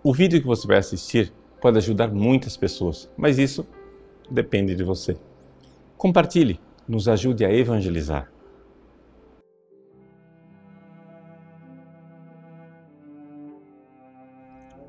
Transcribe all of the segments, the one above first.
O vídeo que você vai assistir pode ajudar muitas pessoas, mas isso depende de você. Compartilhe, nos ajude a evangelizar.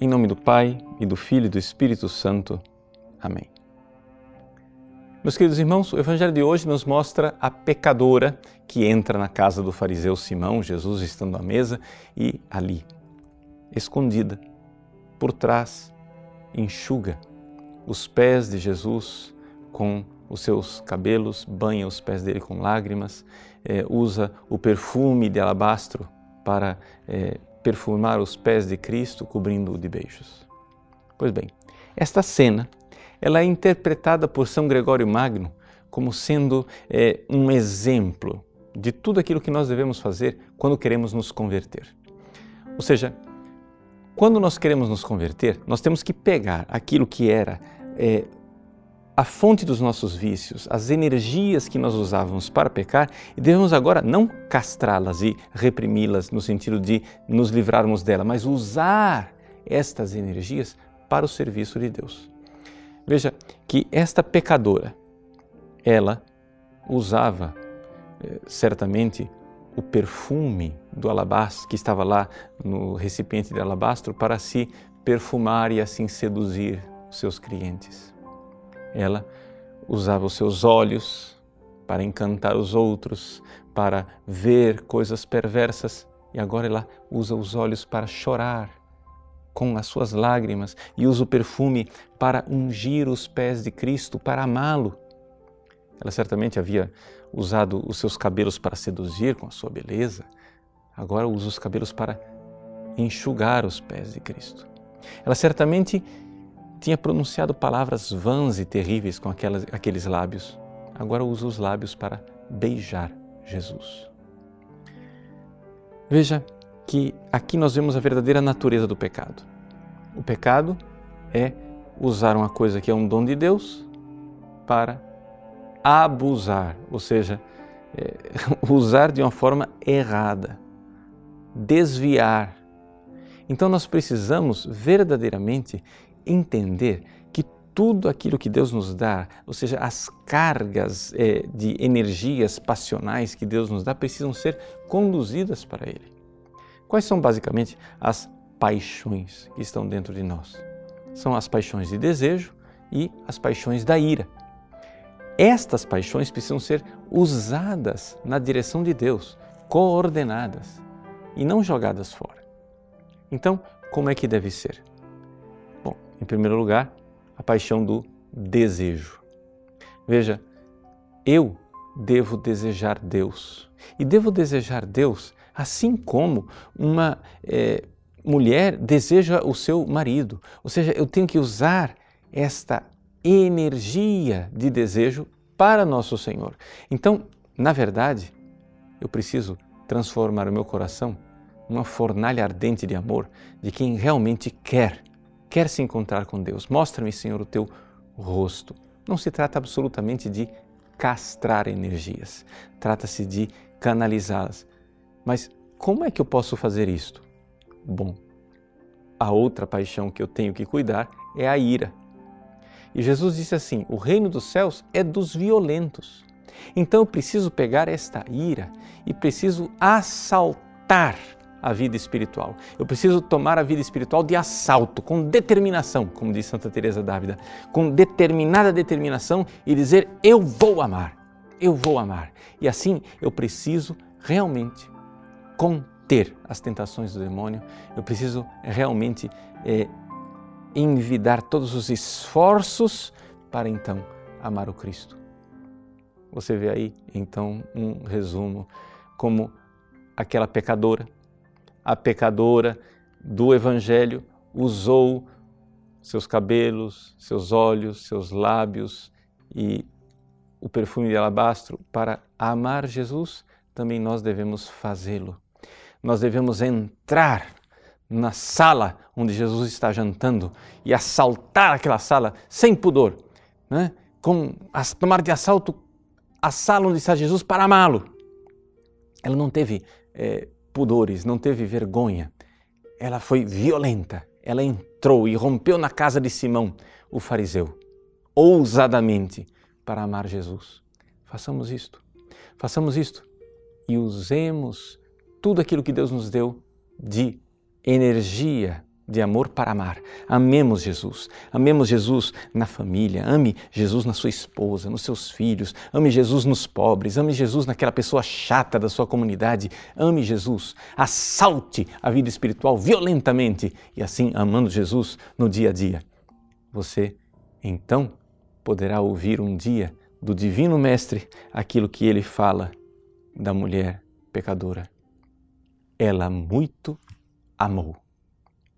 Em nome do Pai e do Filho e do Espírito Santo. Amém. Meus queridos irmãos, o Evangelho de hoje nos mostra a pecadora que entra na casa do fariseu Simão, Jesus estando à mesa, e ali, escondida, por trás, enxuga os pés de Jesus com os seus cabelos, banha os pés dele com lágrimas, eh, usa o perfume de alabastro para eh, perfumar os pés de Cristo, cobrindo-o de beijos. Pois bem, esta cena ela é interpretada por São Gregório Magno como sendo eh, um exemplo de tudo aquilo que nós devemos fazer quando queremos nos converter. Ou seja, quando nós queremos nos converter, nós temos que pegar aquilo que era é, a fonte dos nossos vícios, as energias que nós usávamos para pecar, e devemos agora não castrá-las e reprimi-las no sentido de nos livrarmos dela, mas usar estas energias para o serviço de Deus. Veja que esta pecadora, ela usava eh, certamente o perfume do alabastro que estava lá no recipiente de alabastro para se perfumar e assim seduzir seus clientes. Ela usava os seus olhos para encantar os outros, para ver coisas perversas e agora ela usa os olhos para chorar com as suas lágrimas e usa o perfume para ungir os pés de Cristo, para amá-lo. Ela certamente havia usado os seus cabelos para seduzir com a sua beleza, agora usa os cabelos para enxugar os pés de Cristo. Ela certamente tinha pronunciado palavras vãs e terríveis com aquelas, aqueles lábios, agora usa os lábios para beijar Jesus. Veja que aqui nós vemos a verdadeira natureza do pecado. O pecado é usar uma coisa que é um dom de Deus para abusar, ou seja, é, usar de uma forma errada, desviar. Então nós precisamos verdadeiramente entender que tudo aquilo que Deus nos dá, ou seja, as cargas é, de energias passionais que Deus nos dá, precisam ser conduzidas para Ele. Quais são basicamente as paixões que estão dentro de nós? São as paixões de desejo e as paixões da ira. Estas paixões precisam ser usadas na direção de Deus, coordenadas e não jogadas fora. Então, como é que deve ser? Bom, em primeiro lugar, a paixão do desejo. Veja, eu devo desejar Deus. E devo desejar Deus assim como uma é, mulher deseja o seu marido. Ou seja, eu tenho que usar esta energia de desejo para nosso Senhor. Então, na verdade, eu preciso transformar o meu coração numa fornalha ardente de amor de quem realmente quer, quer se encontrar com Deus. Mostra-me, Senhor, o teu rosto. Não se trata absolutamente de castrar energias, trata-se de canalizá-las. Mas como é que eu posso fazer isto? Bom, a outra paixão que eu tenho que cuidar é a ira. E Jesus disse assim: o reino dos céus é dos violentos. Então eu preciso pegar esta ira e preciso assaltar a vida espiritual. Eu preciso tomar a vida espiritual de assalto, com determinação, como diz Santa Teresa d'Ávila, com determinada determinação e dizer eu vou amar. Eu vou amar. E assim eu preciso realmente conter as tentações do demônio. Eu preciso realmente é, envidar todos os esforços para então amar o Cristo. Você vê aí então um resumo como aquela pecadora, a pecadora do Evangelho usou seus cabelos, seus olhos, seus lábios e o perfume de alabastro para amar Jesus, também nós devemos fazê-lo. Nós devemos entrar na sala onde Jesus está jantando e assaltar aquela sala sem pudor, né? com as, tomar de assalto a sala onde está Jesus para amá-lo. Ela não teve é, pudores, não teve vergonha. Ela foi violenta. Ela entrou e rompeu na casa de Simão, o fariseu, ousadamente, para amar Jesus. Façamos isto. Façamos isto e usemos tudo aquilo que Deus nos deu de energia de amor para amar. Amemos Jesus. Amemos Jesus na família. Ame Jesus na sua esposa, nos seus filhos. Ame Jesus nos pobres. Ame Jesus naquela pessoa chata da sua comunidade. Ame Jesus. Assalte a vida espiritual violentamente e assim, amando Jesus no dia a dia, você então poderá ouvir um dia do Divino Mestre aquilo que ele fala da mulher pecadora. Ela muito amou.